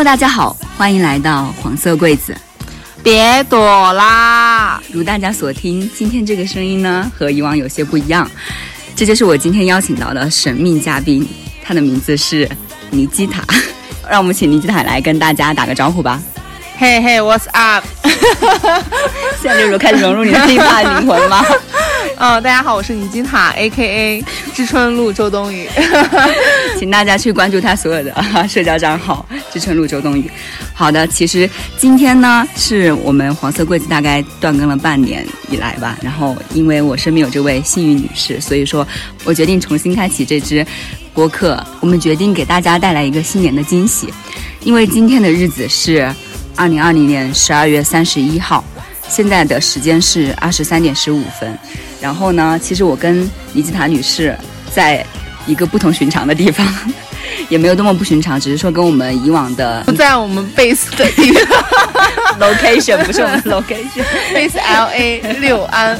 Hello，大家好，欢迎来到黄色柜子。别躲啦！如大家所听，今天这个声音呢和以往有些不一样，这就是我今天邀请到的神秘嘉宾，他的名字是尼基塔。让我们请尼基塔来跟大家打个招呼吧。嘿嘿，What's up？现在就是开始融入你的地大灵魂了吗？嗯，大家好，我是尼基塔，A.K.A. 知春路周冬雨，请大家去关注他所有的社交账号“知春路周冬雨”。好的，其实今天呢是我们黄色柜子大概断更了半年以来吧，然后因为我身边有这位幸运女士，所以说我决定重新开启这支播客。我们决定给大家带来一个新年的惊喜，因为今天的日子是二零二零年十二月三十一号，现在的时间是二十三点十五分。然后呢，其实我跟尼基塔女士在一个不同寻常的地方，也没有多么不寻常，只是说跟我们以往的 不在我们 base 的地方 location 不是我们 location，base L A 六安，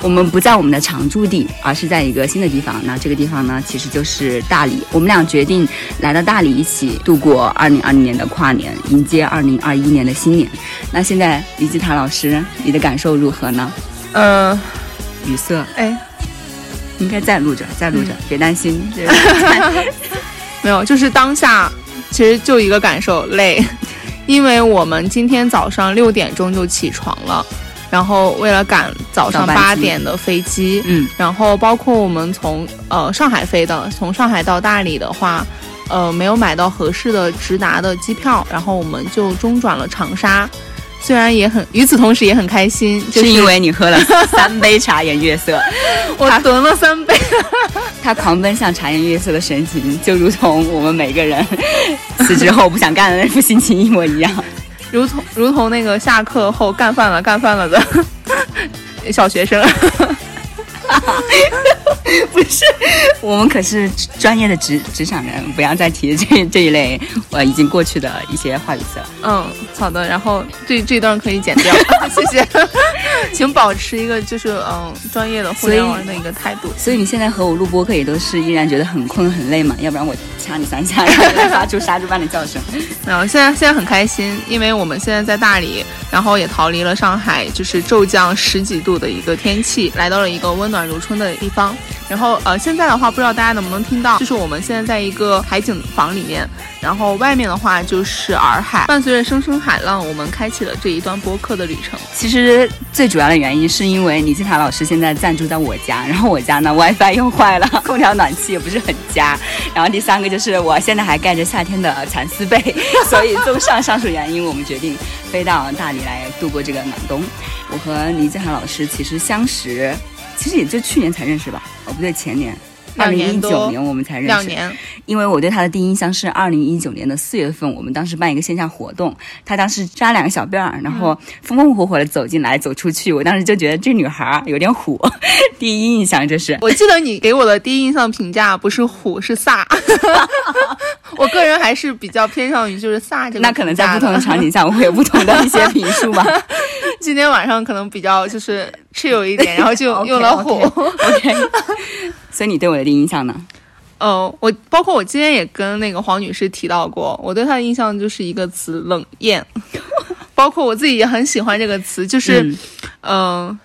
我们不在我们的常驻地，而是在一个新的地方。那这个地方呢，其实就是大理。我们俩决定来到大理，一起度过二零二零年的跨年，迎接二零二一年的新年。那现在尼基塔老师，你的感受如何呢？嗯。语塞，哎，应该在录着，在录着，别担心。没有，就是当下，其实就一个感受，累。因为我们今天早上六点钟就起床了，然后为了赶早上八点的飞机，嗯，然后包括我们从呃上海飞的，从上海到大理的话，呃，没有买到合适的直达的机票，然后我们就中转了长沙。虽然也很，与此同时也很开心，就是因为你喝了 三杯茶颜悦色，我囤了三杯，他狂奔向茶颜悦色的神情，就如同我们每个人辞职后不想干的那副心情一模一样，如同如同那个下课后干饭了干饭了的小学生。不是，我们可是专业的职职场人，不要再提这这一类呃已经过去的一些话语词了。嗯，好的，然后这这段可以剪掉，谢谢，请保持一个就是嗯专业的互联网的一个态度。所以你现在和我录播客也都是依然觉得很困很累嘛？要不然我掐你三下，然 后发出杀猪般的叫声。然后，现在现在很开心，因为我们现在在大理，然后也逃离了上海，就是骤降十几度的一个天气，来到了一个温暖暖如春的地方。然后呃，现在的话，不知道大家能不能听到，就是我们现在在一个海景房里面，然后外面的话就是洱海，伴随着声声海浪，我们开启了这一段播客的旅程。其实最主要的原因是因为尼基塔老师现在暂住在我家，然后我家呢 WiFi 又坏了，空调暖气也不是很佳，然后第三个就是我现在还盖着夏天的蚕丝被，所以综上上述原因，我们决定飞到大理来度过这个暖冬。我和尼基塔老师其实相识。其实也就去年才认识吧，哦不对，前年。二零一九年我们才认识，两年。因为我对他的第一印象是二零一九年的四月份，我们当时办一个线下活动，他当时扎两个小辫儿，然后风风火火的走进来走出去，我当时就觉得这女孩有点虎。第一印象就是，我记得你给我的第一印象评价不是虎是飒，我个人还是比较偏向于就是飒这个。那可能在不同的场景下，我会有不同的一些评述吧。今天晚上可能比较就是 chill 一点，然后就用了虎。OK，所以你对我的第一印象呢？呃，我包括我今天也跟那个黄女士提到过，我对她的印象就是一个词冷艳，包括我自己也很喜欢这个词，就是，嗯，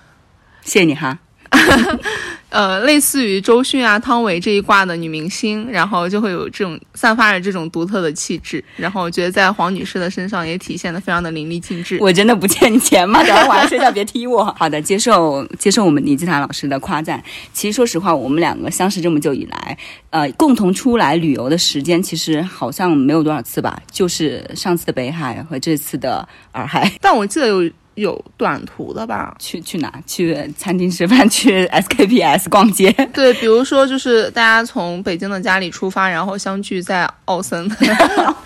谢谢你哈。呃，类似于周迅啊、汤唯这一挂的女明星，然后就会有这种散发着这种独特的气质，然后我觉得在黄女士的身上也体现的非常的淋漓尽致。我真的不欠你钱吗？等会晚上睡觉别踢我。好的，接受接受我们李吉塔老师的夸赞。其实说实话，我们两个相识这么久以来，呃，共同出来旅游的时间其实好像没有多少次吧，就是上次的北海和这次的洱海。但我记得有。有短途的吧？去去哪？去餐厅吃饭？去 SKPS 逛街？对，比如说就是大家从北京的家里出发，然后相聚在奥森，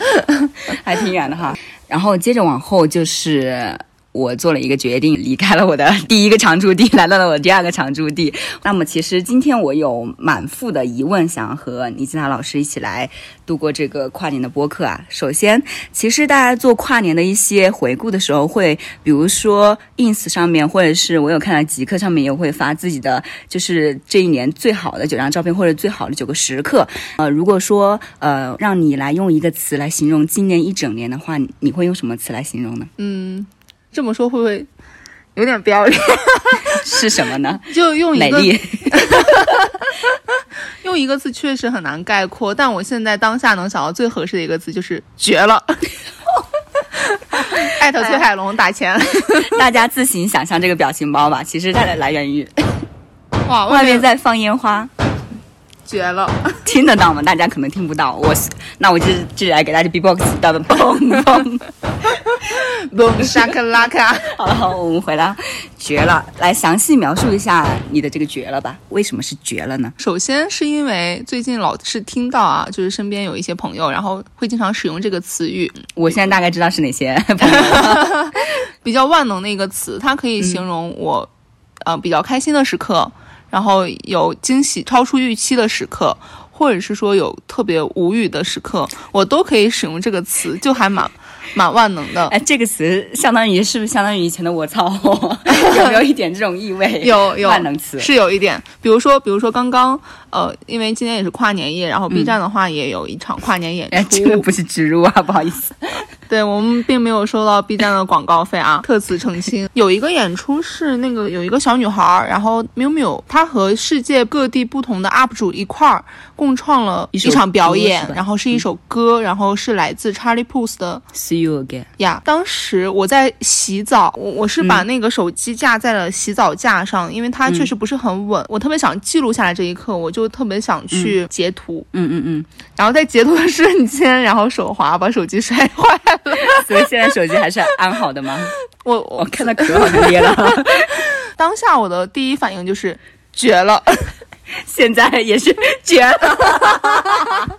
还挺远的哈。然后接着往后就是我做了一个决定，离开了我的 第一个常驻地，来到了我第二个常驻地。那么，其实今天我有满腹的疑问，想和倪吉娜老师一起来度过这个跨年的播客啊。首先，其实大家做跨年的一些回顾的时候，会比如说 ins 上面，或者是我有看到极客上面也会发自己的，就是这一年最好的九张照片，或者最好的九个时刻。呃，如果说呃让你来用一个词来形容今年一整年的话，你会用什么词来形容呢？嗯，这么说会不会有点不要脸？是什么呢？就用一个美丽。用一个字确实很难概括，但我现在当下能想到最合适的一个字就是绝了。艾特崔海龙打钱，大家自行想象这个表情包吧。其实它的来源于哇，外面在放烟花，绝了，听得到吗？大家可能听不到。我是那我就就来给大家 B-box 到的嘣嘣嘣沙克拉卡。好了，好，我们回来，绝了。来详细描述一下你的这个绝了吧？为什么是绝了呢？首先是因为最近老是听到啊，就是身边有一些朋友，然后会经常使用这个词语。我现在大概知道是哪些朋友。比较万能的一个词，它可以形容我，呃，比较开心的时刻，然后有惊喜超出预期的时刻，或者是说有特别无语的时刻，我都可以使用这个词，就还蛮蛮万能的。哎，这个词相当于是不是相当于以前的我操？有没有一点这种意味？有有万能词是有一点，比如说，比如说刚刚，呃，因为今天也是跨年夜，然后 B 站的话也有一场跨年演哎，出，这个不是植入啊，不好意思。对我们并没有收到 B 站的广告费啊，特此澄清。有一个演出是那个有一个小女孩儿，然后 miu miu，她和世界各地不同的 UP 主一块儿共创了一场表演然后是一首歌，然后是来自 Charlie Puth 的。See you again。呀。当时我在洗澡，我我是把那个手机架在了洗澡架上，因为它确实不是很稳，我特别想记录下来这一刻，我就特别想去截图，嗯嗯嗯，然后在截图的瞬间，然后手滑把手机摔坏了。所以现在手机还是安好的吗？我我我看到壳好像裂了，当下我的第一反应就是绝了，现在也是绝了。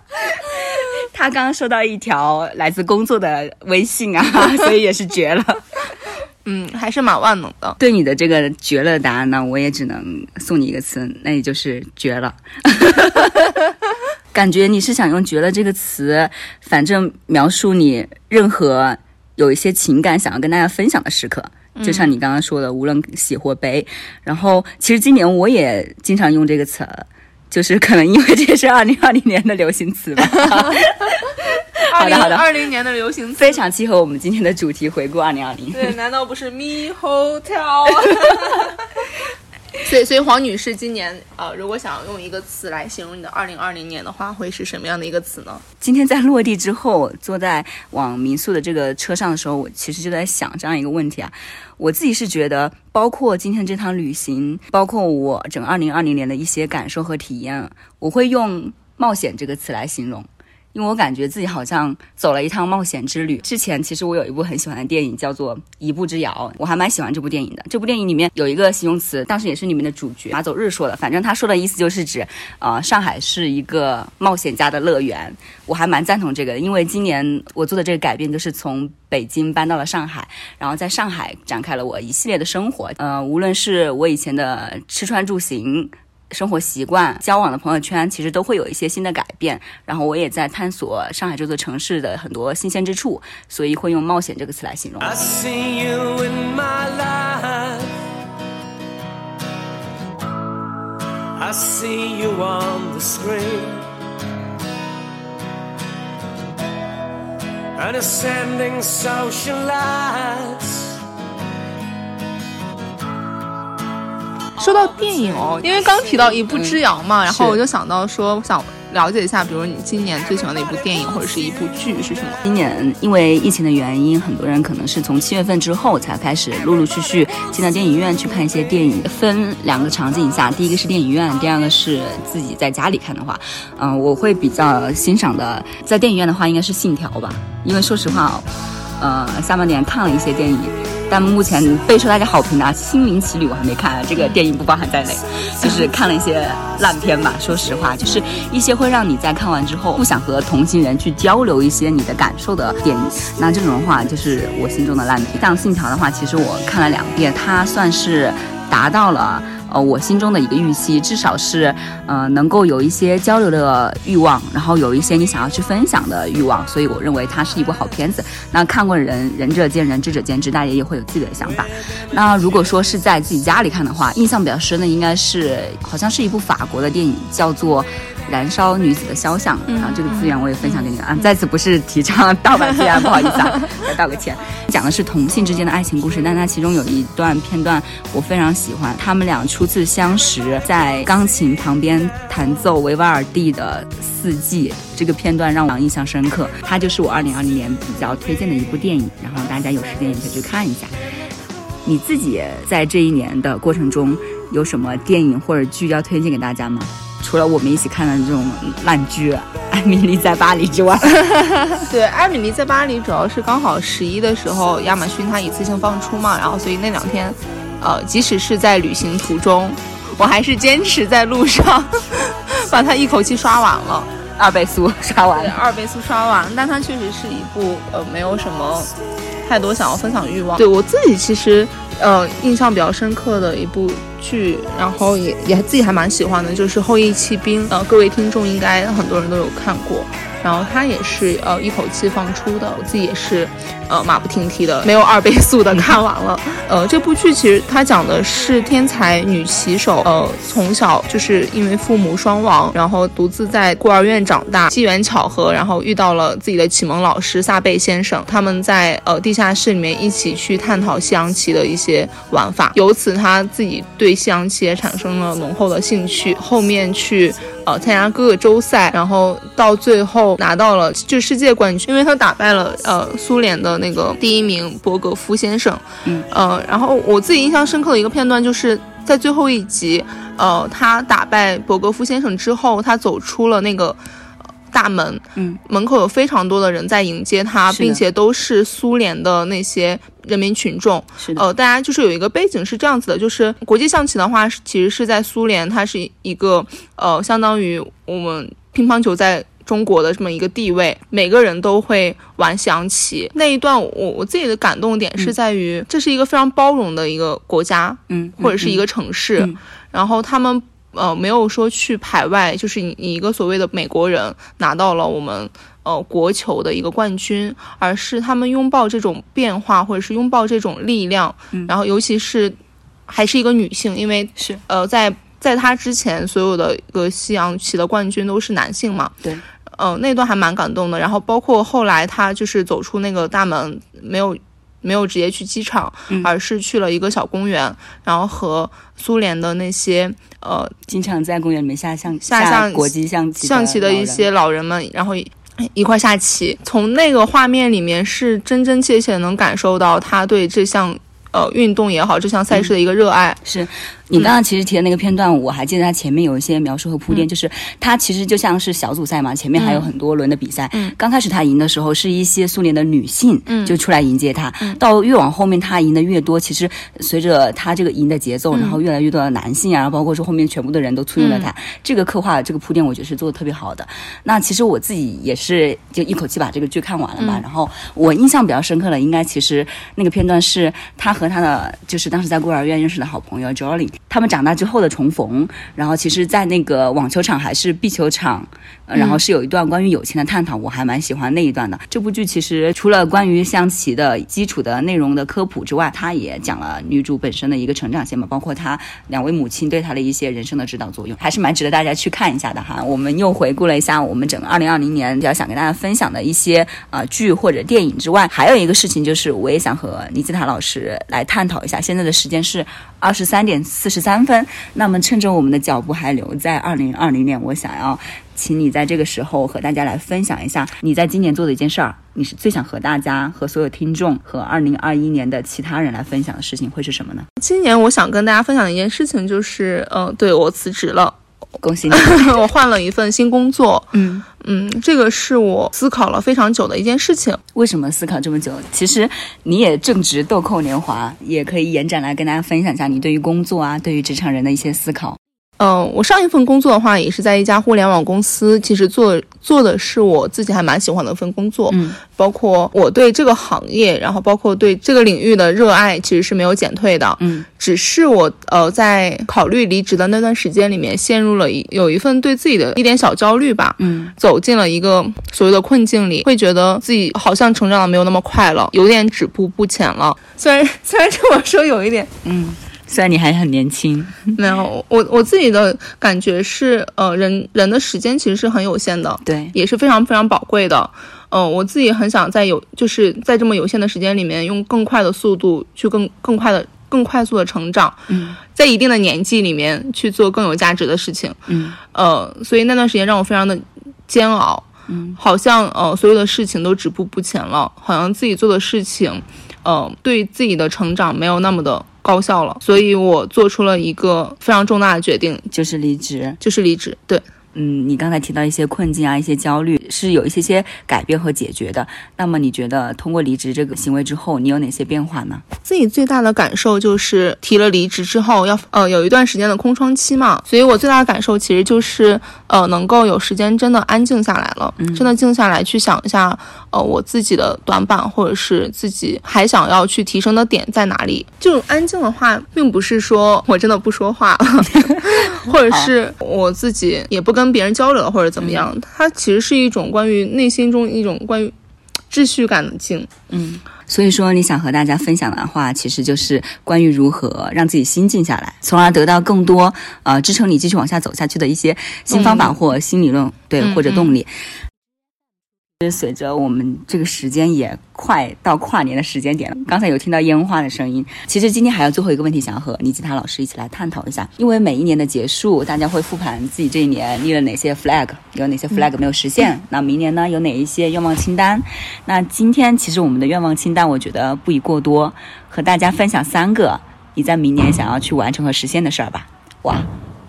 他刚刚收到一条来自工作的微信啊，所以也是绝了。嗯，还是蛮万能的。对你的这个绝了的答案呢，我也只能送你一个词，那也就是绝了。感觉你是想用“绝了”这个词，反正描述你任何有一些情感想要跟大家分享的时刻，就像你刚刚说的，无论喜或悲。然后，其实今年我也经常用这个词，就是可能因为这是二零二零年的流行词吧。好的好的二零年的流行词非常契合我们今天的主题，回顾二零二零。对，难道不是 Me Hotel？所以，所以黄女士今年呃，如果想要用一个词来形容你的二零二零年的话，会是什么样的一个词呢？今天在落地之后，坐在往民宿的这个车上的时候，我其实就在想这样一个问题啊。我自己是觉得，包括今天这趟旅行，包括我整二零二零年的一些感受和体验，我会用冒险这个词来形容。因为我感觉自己好像走了一趟冒险之旅。之前其实我有一部很喜欢的电影叫做《一步之遥》，我还蛮喜欢这部电影的。这部电影里面有一个形容词，当时也是里面的主角马走日说的，反正他说的意思就是指，呃，上海是一个冒险家的乐园。我还蛮赞同这个的，因为今年我做的这个改变就是从北京搬到了上海，然后在上海展开了我一系列的生活。呃，无论是我以前的吃穿住行。生活习惯、交往的朋友圈，其实都会有一些新的改变。然后我也在探索上海这座城市的很多新鲜之处，所以会用冒险这个词来形容。I see you in my life. I see you on the screen. And ascending social lights. 说到电影哦，因为刚提到一步之遥嘛，然后我就想到说，我想了解一下，比如你今年最喜欢的一部电影或者是一部剧是什么？今年因为疫情的原因，很多人可能是从七月份之后才开始陆陆续续进到电影院去看一些电影。分两个场景下，第一个是电影院，第二个是自己在家里看的话，嗯、我会比较欣赏的，在电影院的话应该是《信条》吧，因为说实话，呃，下半年看了一些电影。但目前备受大家好评的《心灵奇旅》我还没看，这个电影不包含在内，就是看了一些烂片吧。说实话，就是一些会让你在看完之后不想和同行人去交流一些你的感受的电影。那这种的话，就是我心中的烂片。像《信条》的话，其实我看了两遍，它算是达到了。呃，我心中的一个预期，至少是，呃，能够有一些交流的欲望，然后有一些你想要去分享的欲望，所以我认为它是一部好片子。那看过人，仁者见仁，智者见智，大家也会有自己的想法。那如果说是在自己家里看的话，印象比较深的应该是，好像是一部法国的电影，叫做。燃烧女子的肖像，然后这个资源我也分享给你了啊。在此不是提倡盗版资源，不好意思啊，来道个歉。讲的是同性之间的爱情故事，但它其中有一段片段我非常喜欢，他们俩初次相识在钢琴旁边弹奏维瓦尔第的《四季》，这个片段让我印象深刻。它就是我二零二零年比较推荐的一部电影，然后大家有时间也可以去看一下。你自己在这一年的过程中有什么电影或者剧要推荐给大家吗？除了我们一起看的这种烂剧《艾米丽在巴黎》之外，对，《艾米丽在巴黎》主要是刚好十一的时候，亚马逊它一次性放出嘛，然后所以那两天，呃，即使是在旅行途中，我还是坚持在路上 把它一口气刷完了，二倍速刷完，二倍速刷完。但它确实是一部呃没有什么太多想要分享欲望。对我自己其实呃印象比较深刻的一部。剧，然后也也自己还蛮喜欢的，就是《后羿弃兵》。呃，各位听众应该很多人都有看过。然后它也是呃一口气放出的，我自己也是，呃马不停蹄的，没有二倍速的看完了。呃，这部剧其实它讲的是天才女棋手，呃从小就是因为父母双亡，然后独自在孤儿院长大，机缘巧合，然后遇到了自己的启蒙老师萨贝先生，他们在呃地下室里面一起去探讨西洋棋的一些玩法，由此他自己对西洋棋也产生了浓厚的兴趣，后面去。呃，参加各个州赛，然后到最后拿到了就世界冠军，因为他打败了呃苏联的那个第一名博格夫先生。嗯，呃，然后我自己印象深刻的一个片段就是在最后一集，呃，他打败博格夫先生之后，他走出了那个。大门，嗯，门口有非常多的人在迎接他，并且都是苏联的那些人民群众。是的，呃，大家就是有一个背景是这样子的，就是国际象棋的话，其实是在苏联，它是一个呃，相当于我们乒乓球在中国的这么一个地位，每个人都会玩象棋。那一段，我我自己的感动点是在于，这是一个非常包容的一个国家，嗯，或者是一个城市，然后他们。呃，没有说去排外，就是你你一个所谓的美国人拿到了我们呃国球的一个冠军，而是他们拥抱这种变化，或者是拥抱这种力量。然后尤其是还是一个女性，因为是呃在在她之前所有的一个西洋棋的冠军都是男性嘛。对，嗯，那段还蛮感动的。然后包括后来他就是走出那个大门，没有没有直接去机场，而是去了一个小公园，然后和苏联的那些。呃，经常在公园里面下象下象国际象棋象棋的一些老人们，然后一块下棋。从那个画面里面，是真真切切能感受到他对这项呃运动也好，这项赛事的一个热爱。是。你刚刚其实提的那个片段，我还记得它前面有一些描述和铺垫，就是它其实就像是小组赛嘛，前面还有很多轮的比赛。嗯，刚开始他赢的时候是一些苏联的女性，嗯，就出来迎接他。嗯，到越往后面他赢的越多，其实随着他这个赢的节奏，然后越来越多的男性啊，然后包括说后面全部的人都簇拥了他，这个刻画这个铺垫，我觉得是做的特别好的。那其实我自己也是就一口气把这个剧看完了嘛，然后我印象比较深刻的，应该其实那个片段是他和他的就是当时在孤儿院认识的好朋友 Jolly，他们长大之后。的重逢，然后其实，在那个网球场还是壁球场，然后是有一段关于友情的探讨，我还蛮喜欢那一段的。这部剧其实除了关于象棋的基础的内容的科普之外，它也讲了女主本身的一个成长线嘛，包括她两位母亲对她的一些人生的指导作用，还是蛮值得大家去看一下的哈。我们又回顾了一下我们整个二零二零年比较想跟大家分享的一些啊剧或者电影之外，还有一个事情就是，我也想和倪子塔老师来探讨一下。现在的时间是二十三点四四十三分。那么趁着我们的脚步还留在二零二零年，我想要请你在这个时候和大家来分享一下你在今年做的一件事儿，你是最想和大家、和所有听众、和二零二一年的其他人来分享的事情会是什么呢？今年我想跟大家分享的一件事情就是，嗯，对我辞职了。恭喜你。我换了一份新工作，嗯，嗯，这个是我思考了非常久的一件事情。为什么思考这么久？其实你也正值豆蔻年华，也可以延展来跟大家分享一下你对于工作啊，对于职场人的一些思考。嗯，我上一份工作的话，也是在一家互联网公司，其实做做的是我自己还蛮喜欢的一份工作，嗯，包括我对这个行业，然后包括对这个领域的热爱，其实是没有减退的，嗯，只是我呃在考虑离职的那段时间里面，陷入了一有一份对自己的一点小焦虑吧，嗯，走进了一个所谓的困境里，会觉得自己好像成长的没有那么快了，有点止步不前了。虽然 虽然这么说有一点。嗯，虽然你还很年轻，没有，我我自己的感觉是，呃，人人的时间其实是很有限的，对，也是非常非常宝贵的。嗯、我自己很想在有就是在这么有限的时间里面，用更快的速度去更更快的更快速的成长，嗯。在一定的年纪里面去做更有价值的事情。嗯。呃，所以那段时间让我非常的煎熬，嗯，好像呃所有的事情都止步不前了，好像自己做的事情，呃对自己的成长没有那么的高效了，所以我做出了一个非常重大的决定，就是离职。就是离职。对，嗯，你刚才提到一些困境啊，一些焦虑，是有一些些改变和解决的。那么你觉得通过离职这个行为之后，你有哪些变化呢？自己最大的感受就是提了离职之后要呃有一段时间的空窗期嘛，所以我最大的感受其实就是呃能够有时间真的安静下来了，真的静下来去想一下呃我自己的短板或者是自己还想要去提升的点在哪里。这种安静的话，并不是说我真的不说话，或者是我自己也不跟别人交流或者怎么样，它其实是一种关于内心中一种关于秩序感的静。嗯，所以说你想和大家分享的话，其实就是关于如何让自己心静下来，从而得到更多呃支撑你继续往下走下去的一些新方法或新理论，对，嗯或者动力。随着我们这个时间也快到跨年的时间点了，刚才有听到烟花的声音。其实今天还有最后一个问题想要和倪吉他老师一起来探讨一下，因为每一年的结束，大家会复盘自己这一年立了哪些 flag，有哪些 flag 没有实现，那明年呢有哪一些愿望清单？那今天其实我们的愿望清单，我觉得不宜过多，和大家分享三个你在明年想要去完成和实现的事儿吧。哇，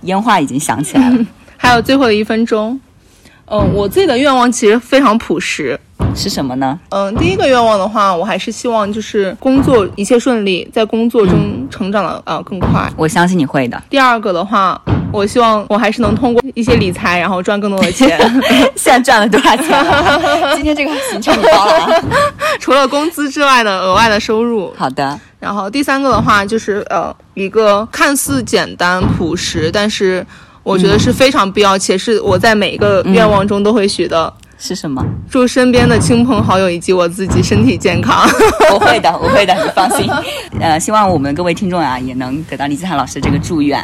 烟花已经响起来了，还有最后的一分钟。嗯、我自己的愿望其实非常朴实。是什么呢？嗯、第一个愿望的话，我还是希望就是工作一切顺利，在工作中成长的呃更快。我相信你会的。第二个的话，我希望我还是能通过一些理财，然后赚更多的钱，现在赚了多少钱了？今天这个行程你包了啊。除了工资之外的额外的收入。好的，然后第三个的话就是呃一个看似简单朴实，但是我觉得是非常必要，且是我在每一个愿望中都会许的。是什么？祝身边的亲朋好友以及我自己身体健康。我会的，我会的，你放心。呃，希望我们各位听众啊，也能得到李子涵老师这个祝愿。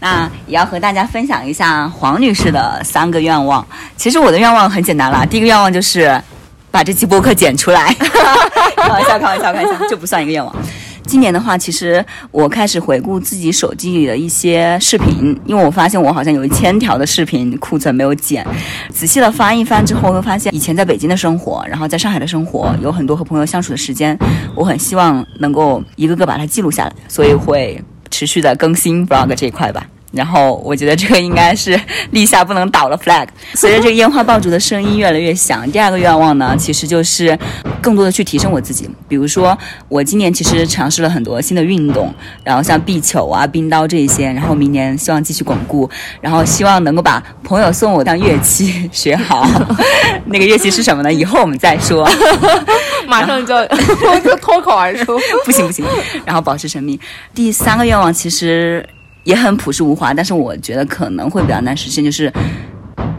那也要和大家分享一下黄女士的三个愿望。其实我的愿望很简单啦，第一个愿望就是把这期播客剪出来。开玩笑，开玩笑，开玩笑，这不算一个愿望。今年的话，其实我开始回顾自己手机里的一些视频，因为我发现我好像有一千条的视频库存没有剪。仔细的翻一翻之后，会发现以前在北京的生活，然后在上海的生活，有很多和朋友相处的时间，我很希望能够一个个把它记录下来，所以会持续的更新 vlog 这一块吧。然后我觉得这个应该是立下不能倒的 flag。随着这个烟花爆竹的声音越来越响，第二个愿望呢，其实就是更多的去提升我自己。比如说，我今年其实尝试了很多新的运动，然后像壁球啊、冰刀这一些，然后明年希望继续巩固，然后希望能够把朋友送我当乐器学好。那个乐器是什么呢？以后我们再说。马上就我就脱口而出。不行不行，然后保持神秘。第三个愿望其实也很朴实无华，但是我觉得可能会比较难实现，就是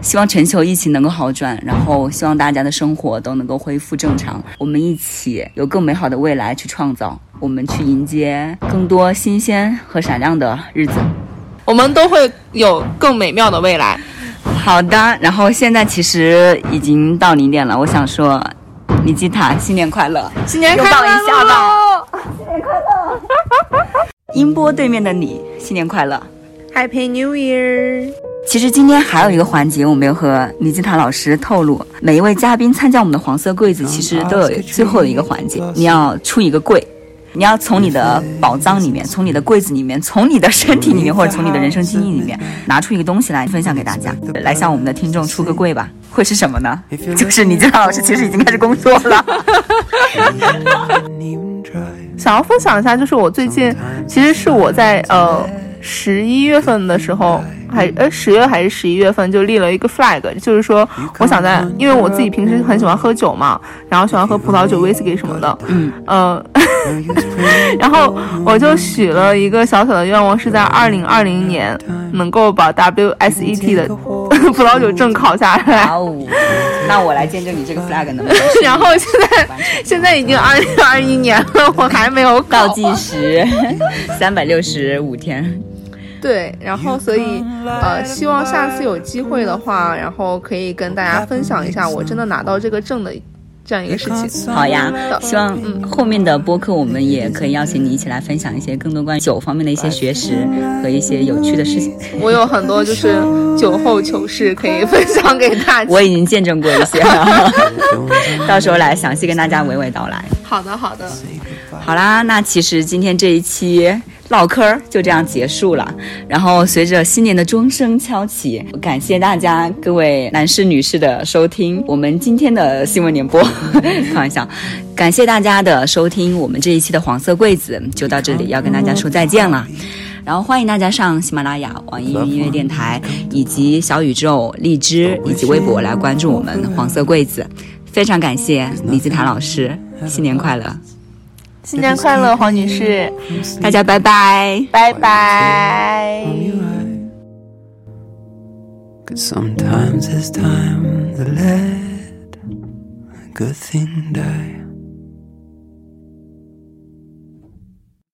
希望全球疫情能够好转，然后希望大家的生活都能够恢复正常，我们一起有更美好的未来去创造，我们去迎接更多新鲜和闪亮的日子。我们都会有更美妙的未来。好的，然后现在其实已经到零点了，我想说，尼基塔，新年快乐！新年拥抱一下吧吧音波对面的你，新年快乐！！Happy New Year！其实今天还有一个环节，我没有和倪金塔老师透露。每一位嘉宾参加我们的黄色柜子，其实都有最后的一个环节，你要出一个柜。你要从你的宝藏里面，从你的柜子里面，从你的身体里面，或者从你的人生经历里面，拿出一个东西来分享给大家，来向我们的听众出个柜吧。会是什么呢？就是李金堂老师其实已经开始工作了。想要分享一下，就是我最近其实是我在呃十一月份的时候，还呃十月还是十一月份就立了一个 flag，就是说我想在，因为我自己平时很喜欢喝酒嘛，然后喜欢喝葡萄酒、whisky 什么的，嗯，呃，然后我就许了一个小小的愿望，是在二零二零年能够把 WSET 的 葡萄酒证考下来。哇哦，那我来见证你这个 flag 能不能然后现在现在已经二零二一年了，我还没有考。倒计时三百六十五天。对，然后所以呃，希望下次有机会的话，然后可以跟大家分享一下我真的拿到这个证的这样一个事情。好呀，希望嗯后面的播客我们也可以邀请你一起来分享一些更多关于酒方面的一些学识和一些有趣的事情。我有很多就是酒后糗事可以分享给大家。我已经见证过一些了，到时候来详细跟大家娓娓道来。好的，好的，好啦，那其实今天这一期唠嗑就这样结束了。然后随着新年的钟声敲起，感谢大家各位男士女士的收听。我们今天的新闻联播，开玩笑，感谢大家的收听。我们这一期的黄色柜子就到这里，要跟大家说再见了。然后欢迎大家上喜马拉雅、网易云音乐电台以及小宇宙、荔枝以及微博来关注我们黄色柜子。非常感谢李子坦老师，新年快乐！新年快乐，黄女士，大家拜拜。拜拜。Cause sometimes it's time to let a good thing die.